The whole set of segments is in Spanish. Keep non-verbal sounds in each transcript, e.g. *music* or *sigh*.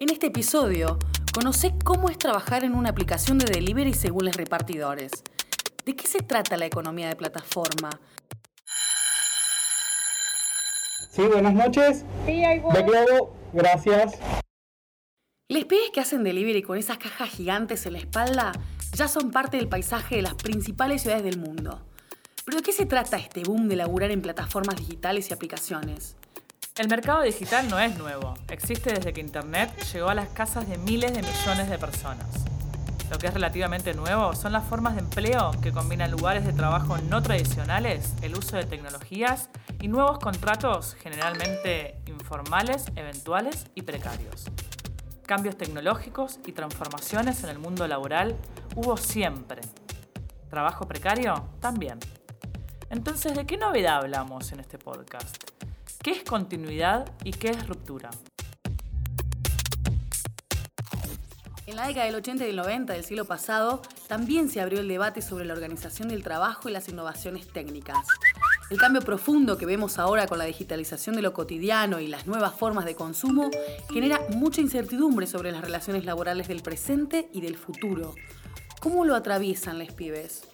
En este episodio, conoce cómo es trabajar en una aplicación de delivery según los repartidores. ¿De qué se trata la economía de plataforma? Sí, buenas noches. Sí, voy. De Globo, gracias. Les pibes que hacen delivery con esas cajas gigantes en la espalda ya son parte del paisaje de las principales ciudades del mundo. ¿Pero de qué se trata este boom de laburar en plataformas digitales y aplicaciones? El mercado digital no es nuevo, existe desde que Internet llegó a las casas de miles de millones de personas. Lo que es relativamente nuevo son las formas de empleo que combinan lugares de trabajo no tradicionales, el uso de tecnologías y nuevos contratos generalmente informales, eventuales y precarios. Cambios tecnológicos y transformaciones en el mundo laboral hubo siempre. ¿Trabajo precario? También. Entonces, ¿de qué novedad hablamos en este podcast? ¿Qué es continuidad y qué es ruptura? En la década del 80 y del 90 del siglo pasado, también se abrió el debate sobre la organización del trabajo y las innovaciones técnicas. El cambio profundo que vemos ahora con la digitalización de lo cotidiano y las nuevas formas de consumo genera mucha incertidumbre sobre las relaciones laborales del presente y del futuro. ¿Cómo lo atraviesan les pibes?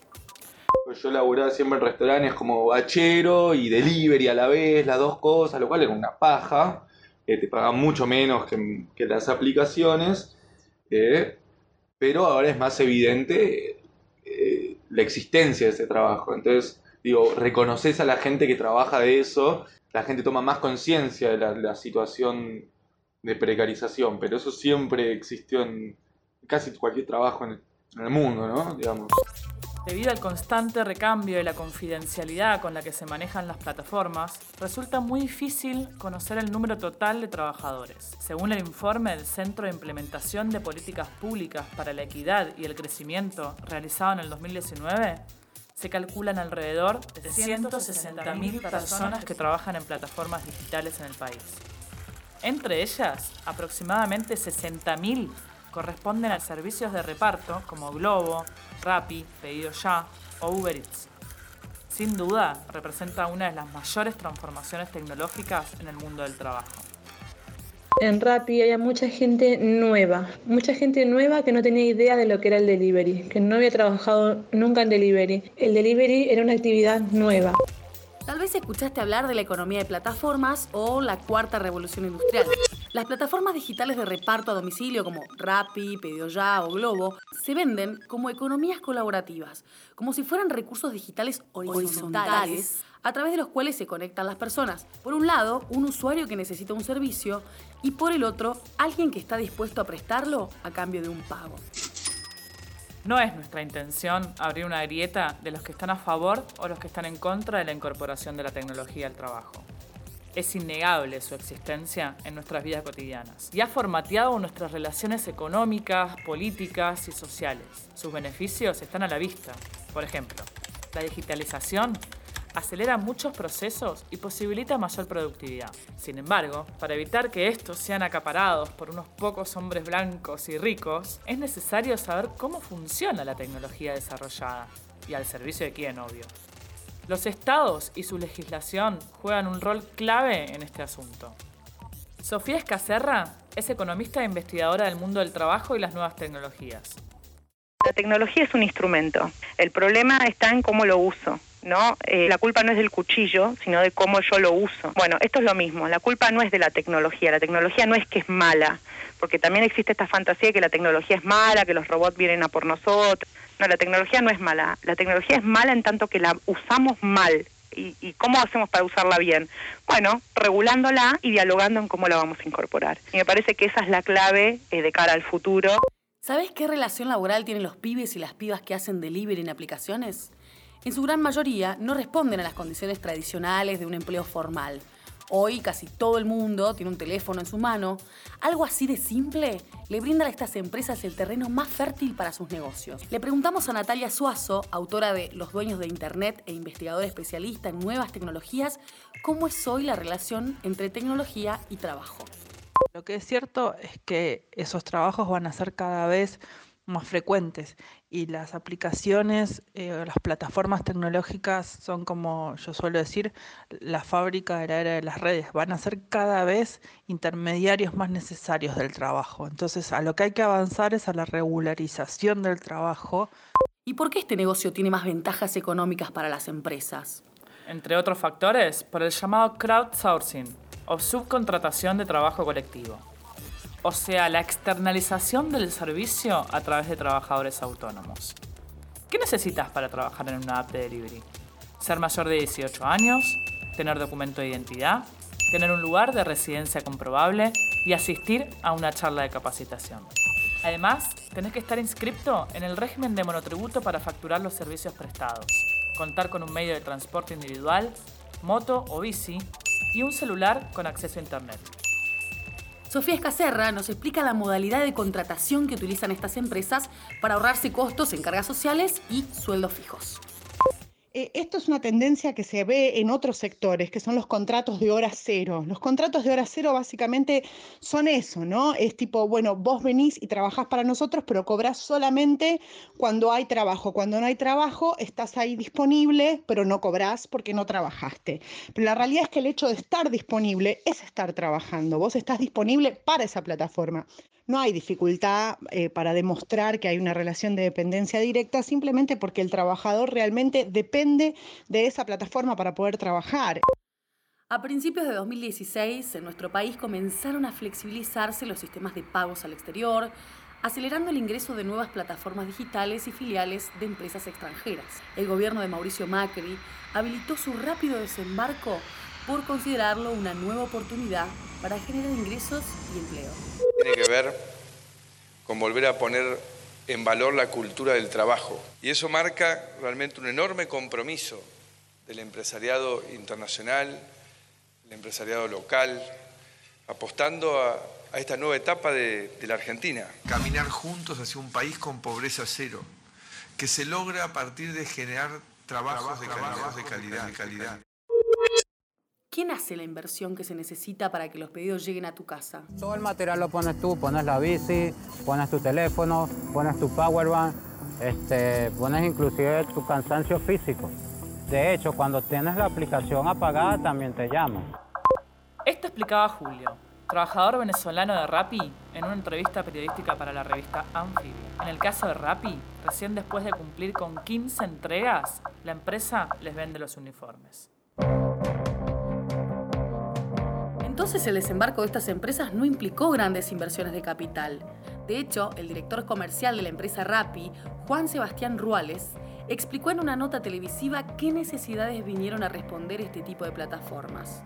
Pues yo laburaba siempre en restaurantes como bachero y delivery a la vez, las dos cosas, lo cual era una paja. Te pagan mucho menos que, que las aplicaciones. eh, pero ahora es más evidente eh, la existencia de ese trabajo. Entonces, digo, reconoces a la gente que trabaja de eso, la gente toma más conciencia de la, la situación de precarización, pero eso siempre existió en casi cualquier trabajo en, en el mundo, ¿no? Digamos. Debido al constante recambio y la confidencialidad con la que se manejan las plataformas, resulta muy difícil conocer el número total de trabajadores. Según el informe del Centro de Implementación de Políticas Públicas para la Equidad y el Crecimiento realizado en el 2019, se calculan alrededor de 160.000 personas que trabajan en plataformas digitales en el país. Entre ellas, aproximadamente 60.000 corresponden a servicios de reparto como Globo, Rappi, Pedido Ya o Uber Eats. Sin duda, representa una de las mayores transformaciones tecnológicas en el mundo del trabajo. En Rappi hay mucha gente nueva, mucha gente nueva que no tenía idea de lo que era el delivery, que no había trabajado nunca en delivery. El delivery era una actividad nueva. Tal vez escuchaste hablar de la economía de plataformas o la cuarta revolución industrial. Las plataformas digitales de reparto a domicilio como Rappi, Pedido Ya o Globo se venden como economías colaborativas, como si fueran recursos digitales horizontales a través de los cuales se conectan las personas. Por un lado, un usuario que necesita un servicio y por el otro, alguien que está dispuesto a prestarlo a cambio de un pago. No es nuestra intención abrir una grieta de los que están a favor o los que están en contra de la incorporación de la tecnología al trabajo. Es innegable su existencia en nuestras vidas cotidianas y ha formateado nuestras relaciones económicas, políticas y sociales. Sus beneficios están a la vista. Por ejemplo, la digitalización acelera muchos procesos y posibilita mayor productividad. Sin embargo, para evitar que estos sean acaparados por unos pocos hombres blancos y ricos, es necesario saber cómo funciona la tecnología desarrollada y al servicio de quién, obvio. Los estados y su legislación juegan un rol clave en este asunto. Sofía Escacerra es economista e investigadora del mundo del trabajo y las nuevas tecnologías. La tecnología es un instrumento. El problema está en cómo lo uso. ¿no? Eh, la culpa no es del cuchillo, sino de cómo yo lo uso. Bueno, esto es lo mismo. La culpa no es de la tecnología. La tecnología no es que es mala, porque también existe esta fantasía de que la tecnología es mala, que los robots vienen a por nosotros. No, la tecnología no es mala. La tecnología es mala en tanto que la usamos mal. ¿Y, cómo hacemos para usarla bien? Bueno, regulándola y dialogando en cómo la vamos a incorporar. Y me parece que esa es la clave eh, de cara al futuro. ¿Sabes qué relación laboral tienen los pibes y las pibas que hacen delivery en aplicaciones? En su gran mayoría no responden a las condiciones tradicionales de un empleo formal. Hoy casi todo el mundo tiene un teléfono en su mano. Algo así de simple le brinda a estas empresas el terreno más fértil para sus negocios. Le preguntamos a Natalia Suazo, autora de Los dueños de Internet e investigadora especialista en nuevas tecnologías, cómo es hoy la relación entre tecnología y trabajo. Lo que es cierto es que esos trabajos van a ser cada vez más frecuentes y las aplicaciones eh, las plataformas tecnológicas son como yo suelo decir la fábrica de la era de las redes van a ser cada vez intermediarios más necesarios del trabajo entonces a lo que hay que avanzar es a la regularización del trabajo ¿Y por qué este negocio tiene más ventajas económicas para las empresas? Entre otros factores, por el llamado crowdsourcing o subcontratación de trabajo colectivo. O sea, la externalización del servicio a través de trabajadores autónomos. ¿Qué necesitas para trabajar en una app de delivery? Ser mayor de 18 años, tener documento de identidad, tener un lugar de residencia comprobable y asistir a una charla de capacitación. Además, tenés que estar inscripto en el régimen de monotributo para facturar los servicios prestados, contar con un medio de transporte individual, moto o bici y un celular con acceso a Internet. Sofía Escacerra nos explica la modalidad de contratación que utilizan estas empresas para ahorrarse costos en cargas sociales y sueldos fijos. Eh, esto es una tendencia que se ve en otros sectores, que son los contratos de hora cero. Los contratos de hora cero básicamente son eso, ¿no? Es tipo, bueno, vos venís y trabajás para nosotros, pero cobrás solamente cuando hay trabajo. Cuando no hay trabajo, estás ahí disponible, pero no cobrás porque no trabajaste. Pero la realidad es que el hecho de estar disponible es estar trabajando. Vos estás disponible para esa plataforma. No hay dificultad eh, para demostrar que hay una relación de dependencia directa simplemente porque el trabajador realmente depende de esa plataforma para poder trabajar. A principios de 2016, en nuestro país comenzaron a flexibilizarse los sistemas de pagos al exterior, acelerando el ingreso de nuevas plataformas digitales y filiales de empresas extranjeras. El gobierno de Mauricio Macri habilitó su rápido desembarco por considerarlo una nueva oportunidad para generar ingresos y empleo. Tiene que ver con volver a poner en valor la cultura del trabajo. Y eso marca realmente un enorme compromiso del empresariado internacional, el empresariado local, apostando a, esta nueva etapa de, de, la Argentina. Caminar juntos hacia un país con pobreza cero, que se logra a partir de generar trabajos, de, calidad, de calidad. De calidad. ¿Quién hace la inversión que se necesita para que los pedidos lleguen a tu casa? Todo el material lo pones tú, pones la bici, pones tu teléfono, pones tu powerbank, este, pones inclusive tu cansancio físico. De hecho, cuando tienes la aplicación apagada también te llaman. Esto explicaba Julio, trabajador venezolano de Rappi, en una entrevista periodística para la revista Amphibia. En el caso de Rappi, recién después de cumplir con 15 entregas, la empresa les vende los uniformes. Entonces el desembarco de estas empresas no implicó grandes inversiones de capital. De hecho, el director comercial de la empresa Rappi, Juan Sebastián Ruales, explicó en una nota televisiva qué necesidades vinieron a responder este tipo de plataformas.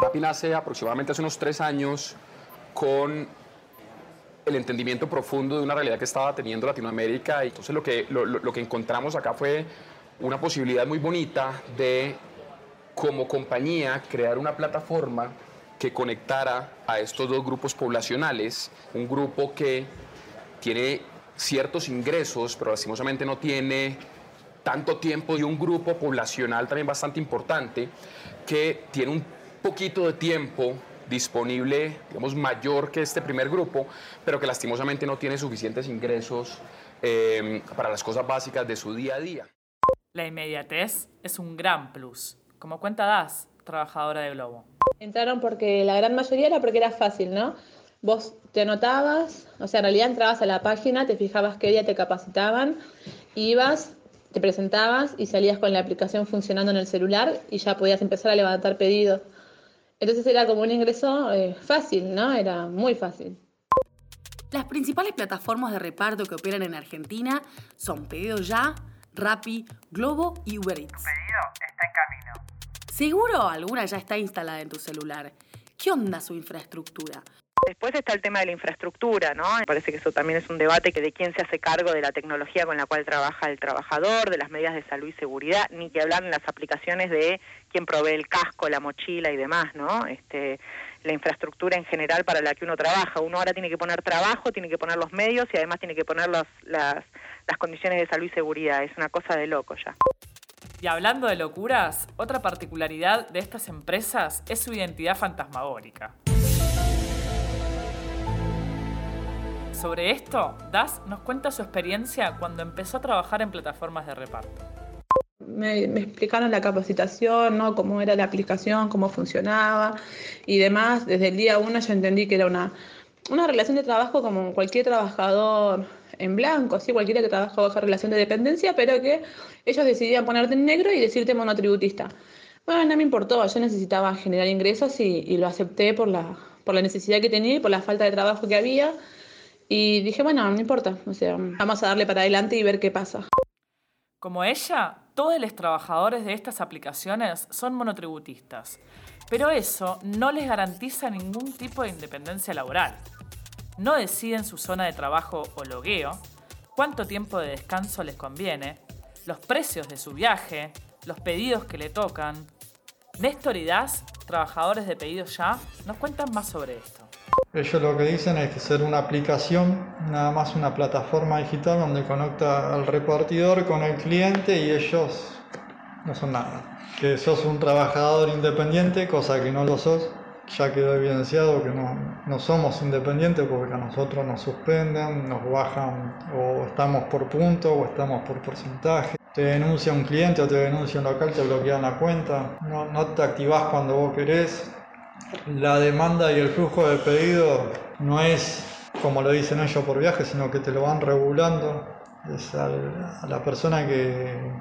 Rappi nace aproximadamente hace unos tres años con el entendimiento profundo de una realidad que estaba teniendo Latinoamérica. Y entonces lo que, lo, lo que encontramos acá fue una posibilidad muy bonita de, como compañía, crear una plataforma que conectara a estos dos grupos poblacionales, un grupo que tiene ciertos ingresos, pero lastimosamente no tiene tanto tiempo, y un grupo poblacional también bastante importante, que tiene un poquito de tiempo disponible, digamos, mayor que este primer grupo, pero que lastimosamente no tiene suficientes ingresos eh, para las cosas básicas de su día a día. La inmediatez es un gran plus. Como cuenta Das, trabajadora de Globo. Entraron porque la gran mayoría era porque era fácil, ¿no? Vos te anotabas, o sea, en realidad entrabas a la página, te fijabas qué día te capacitaban, ibas, te presentabas y salías con la aplicación funcionando en el celular y ya podías empezar a levantar pedidos. Entonces era como un ingreso eh, fácil, ¿no? Era muy fácil. Las principales plataformas de reparto que operan en Argentina son Pedido Ya, Rappi, Globo y Uber Eats. Seguro alguna ya está instalada en tu celular. ¿Qué onda su infraestructura? Después está el tema de la infraestructura, ¿no? Parece que eso también es un debate que de quién se hace cargo de la tecnología con la cual trabaja el trabajador, de las medidas de salud y seguridad, ni que hablar en las aplicaciones de quién provee el casco, la mochila y demás, ¿no? Este, la infraestructura en general para la que uno trabaja. Uno ahora tiene que poner trabajo, tiene que poner los medios y además tiene que poner las, las condiciones de salud y seguridad. Es una cosa de loco ya. Y hablando de locuras, otra particularidad de estas empresas es su identidad fantasmagórica. Sobre esto, Das nos cuenta su experiencia cuando empezó a trabajar en plataformas de reparto. Me, me, explicaron la capacitación, ¿no? cómo era la aplicación, cómo funcionaba y demás. Desde el día uno yo entendí que era una, una relación de trabajo como cualquier trabajador en blanco, ¿sí? cualquiera que trabaja bajo relación de dependencia, pero que ellos decidían ponerte en negro y decirte monotributista. Bueno, no me importó, yo necesitaba generar ingresos y, y lo acepté por la, por la necesidad que tenía y por la falta de trabajo que había. Y dije, bueno, no importa, o sea, vamos a darle para adelante y ver qué pasa. Como ella, todos los trabajadores de estas aplicaciones son monotributistas, pero eso no les garantiza ningún tipo de independencia laboral. No deciden su zona de trabajo o logueo, cuánto tiempo de descanso les conviene, los precios de su viaje, los pedidos que le tocan. Néstor y Das, trabajadores de pedidos ya, nos cuentan más sobre esto. Ellos lo que dicen es que ser una aplicación, nada más una plataforma digital donde conecta al repartidor con el cliente y ellos no son nada. Que sos un trabajador independiente, cosa que no lo sos. Ya quedó evidenciado que no, no somos independientes porque a nosotros nos suspenden, nos bajan o estamos por punto o estamos por porcentaje. Te denuncia un cliente o te denuncia un local, te bloquean la cuenta. No, no te activás cuando vos querés, la demanda y el flujo de pedido no es como lo dicen ellos por viaje, sino que te lo van regulando. Es a la persona que,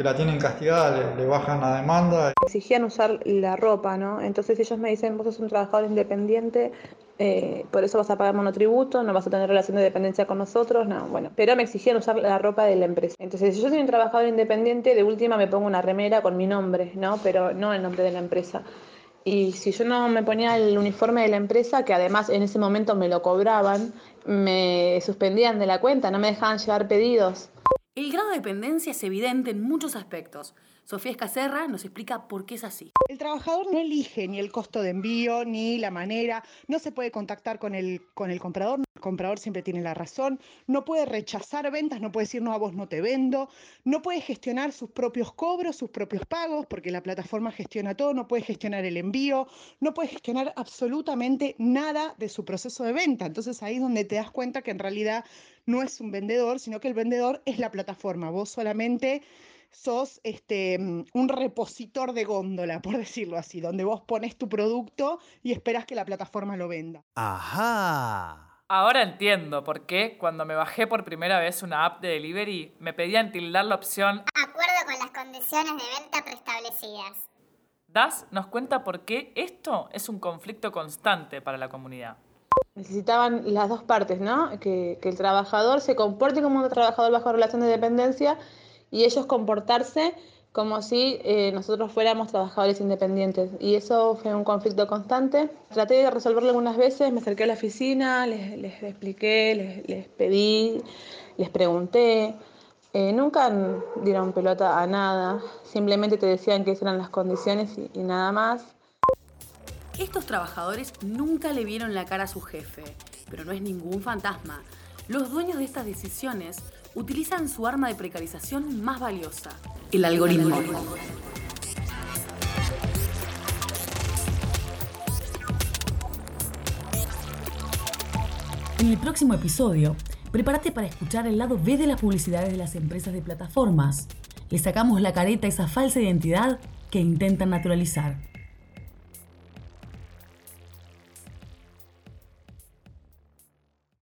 que la tienen castigada le, bajan la demanda. Exigían usar la ropa, ¿no? Entonces ellos me dicen, vos sos un trabajador independiente, eh, por eso vas a pagar monotributo, no vas a tener relación de dependencia con nosotros, no, bueno. Pero me exigían usar la ropa de la empresa. Entonces, si yo soy un trabajador independiente, de última me pongo una remera con mi nombre, ¿no? Pero no el nombre de la empresa. Y si yo no me ponía el uniforme de la empresa, que además en ese momento me lo cobraban, me suspendían de la cuenta, no me dejaban llevar pedidos. El grado de dependencia es evidente en muchos aspectos. Sofía Escacerra nos explica por qué es así. El trabajador no elige ni el costo de envío ni la manera, no se puede contactar con el, con el comprador, el comprador siempre tiene la razón, no puede rechazar ventas, no puede decir no a vos no te vendo, no puede gestionar sus propios cobros, sus propios pagos, porque la plataforma gestiona todo, no puede gestionar el envío, no puede gestionar absolutamente nada de su proceso de venta. Entonces ahí es donde te das cuenta que en realidad no es un vendedor, sino que el vendedor es la plataforma. Vos solamente sos este, un repositor de góndola, por *laughs* decirlo así, donde vos pones tu producto y esperás que la plataforma lo venda. Ajá. Ahora entiendo por qué cuando me bajé por primera vez una app de delivery me pedían tildar la opción Acuerdo con las condiciones de venta preestablecidas. Das nos cuenta por qué esto es un conflicto constante para la comunidad. Necesitaban las dos partes, ¿no? Que, que el trabajador se comporte como un trabajador bajo relación de dependencia y ellos comportarse como si eh, nosotros fuéramos trabajadores independientes. Y eso fue un conflicto constante. Traté de resolverlo algunas veces, me acerqué a la oficina, les, les expliqué, les, les, pedí, les pregunté. Eh, nunca dieron pelota a nada, simplemente te decían que eran las condiciones y, y nada más. Estos trabajadores nunca le vieron la cara a su jefe, pero no es ningún fantasma. Los dueños de estas decisiones utilizan su arma de precarización más valiosa, el algoritmo. En el próximo episodio, prepárate para escuchar el lado B de las publicidades de las empresas de plataformas. Le sacamos la careta a esa falsa identidad que intentan naturalizar.